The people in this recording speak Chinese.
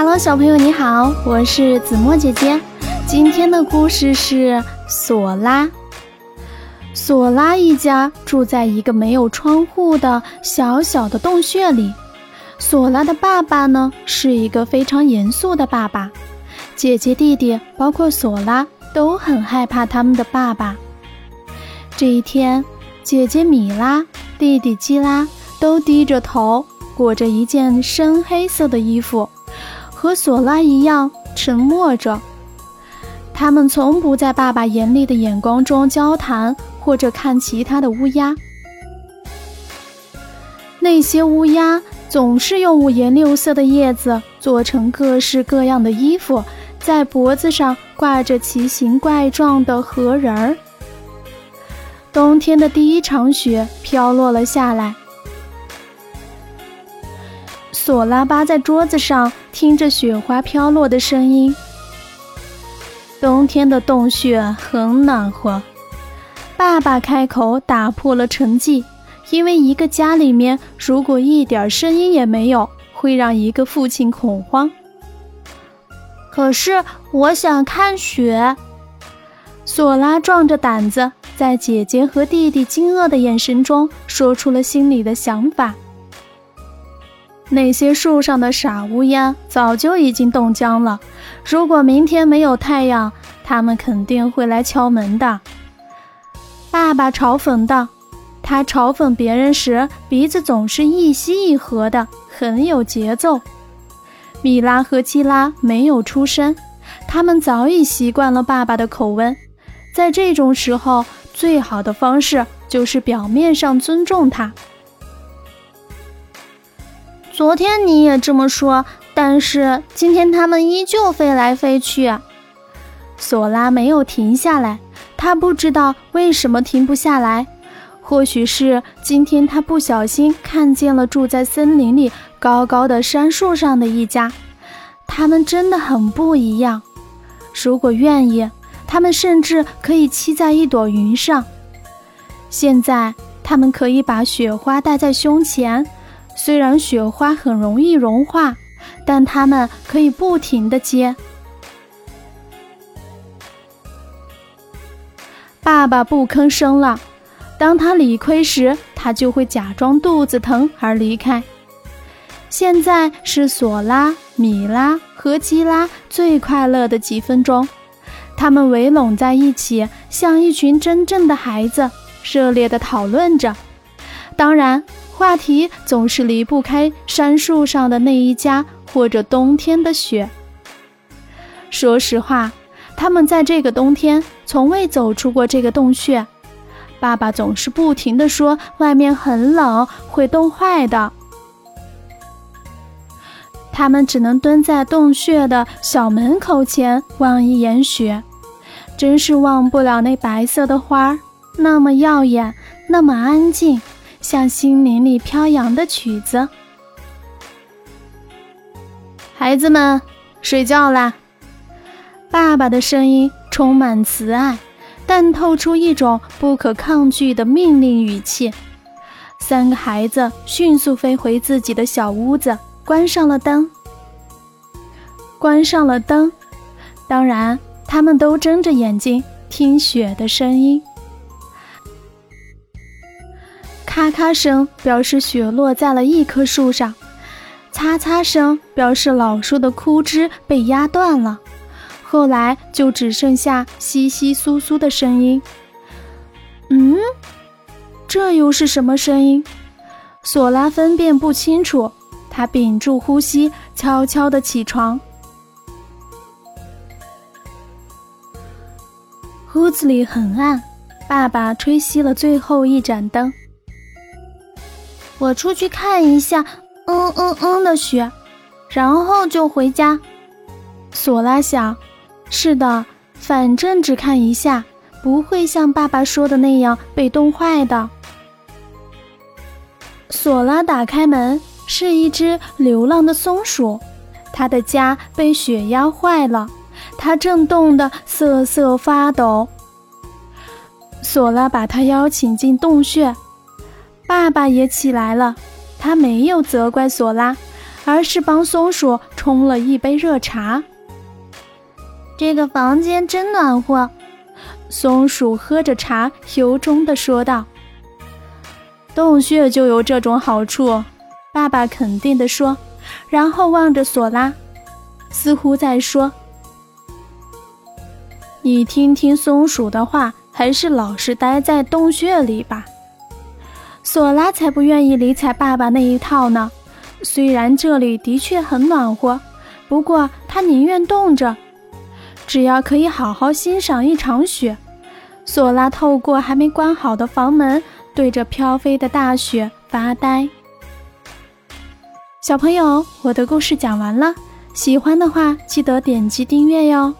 Hello，小朋友你好，我是子墨姐姐。今天的故事是索拉。索拉一家住在一个没有窗户的小小的洞穴里。索拉的爸爸呢，是一个非常严肃的爸爸。姐姐、弟弟，包括索拉，都很害怕他们的爸爸。这一天，姐姐米拉、弟弟基拉都低着头，裹着一件深黑色的衣服。和索拉一样沉默着，他们从不在爸爸严厉的眼光中交谈或者看其他的乌鸦。那些乌鸦总是用五颜六色的叶子做成各式各样的衣服，在脖子上挂着奇形怪状的核人儿。冬天的第一场雪飘落了下来。索拉扒在桌子上，听着雪花飘落的声音。冬天的洞穴很暖和。爸爸开口打破了沉寂，因为一个家里面如果一点声音也没有，会让一个父亲恐慌。可是我想看雪。索拉壮着胆子，在姐姐和弟弟惊愕的眼神中，说出了心里的想法。那些树上的傻乌鸦早就已经冻僵了。如果明天没有太阳，它们肯定会来敲门的。爸爸嘲讽道。他嘲讽别人时，鼻子总是一吸一合的，很有节奏。米拉和基拉没有出声，他们早已习惯了爸爸的口吻。在这种时候，最好的方式就是表面上尊重他。昨天你也这么说，但是今天他们依旧飞来飞去。索拉没有停下来，他不知道为什么停不下来。或许是今天他不小心看见了住在森林里高高的杉树上的一家，他们真的很不一样。如果愿意，他们甚至可以栖在一朵云上。现在，他们可以把雪花戴在胸前。虽然雪花很容易融化，但它们可以不停地接。爸爸不吭声了。当他理亏时，他就会假装肚子疼而离开。现在是索拉、米拉和基拉最快乐的几分钟，他们围拢在一起，像一群真正的孩子，热烈地讨论着。当然。话题总是离不开杉树上的那一家，或者冬天的雪。说实话，他们在这个冬天从未走出过这个洞穴。爸爸总是不停地说外面很冷，会冻坏的。他们只能蹲在洞穴的小门口前望一眼雪，真是忘不了那白色的花，那么耀眼，那么安静。像心灵里飘扬的曲子。孩子们，睡觉啦！爸爸的声音充满慈爱，但透出一种不可抗拒的命令语气。三个孩子迅速飞回自己的小屋子，关上了灯。关上了灯，当然，他们都睁着眼睛听雪的声音。咔咔声表示雪落在了一棵树上，擦擦声表示老树的枯枝被压断了。后来就只剩下窸窸窣窣的声音。嗯，这又是什么声音？索拉分辨不清楚，他屏住呼吸，悄悄地起床。屋子里很暗，爸爸吹熄了最后一盏灯。我出去看一下，嗯嗯嗯的雪，然后就回家。索拉想，是的，反正只看一下，不会像爸爸说的那样被冻坏的。索拉打开门，是一只流浪的松鼠，它的家被雪压坏了，它正冻得瑟瑟发抖。索拉把它邀请进洞穴。爸爸也起来了，他没有责怪索拉，而是帮松鼠冲了一杯热茶。这个房间真暖和，松鼠喝着茶，由衷地说道。洞穴就有这种好处，爸爸肯定地说，然后望着索拉，似乎在说：“你听听松鼠的话，还是老实待在洞穴里吧。”索拉才不愿意理睬爸爸那一套呢。虽然这里的确很暖和，不过他宁愿冻着，只要可以好好欣赏一场雪。索拉透过还没关好的房门。对着飘飞的大雪发呆。小朋友，我的故事讲完了，喜欢的话记得点击订阅哟。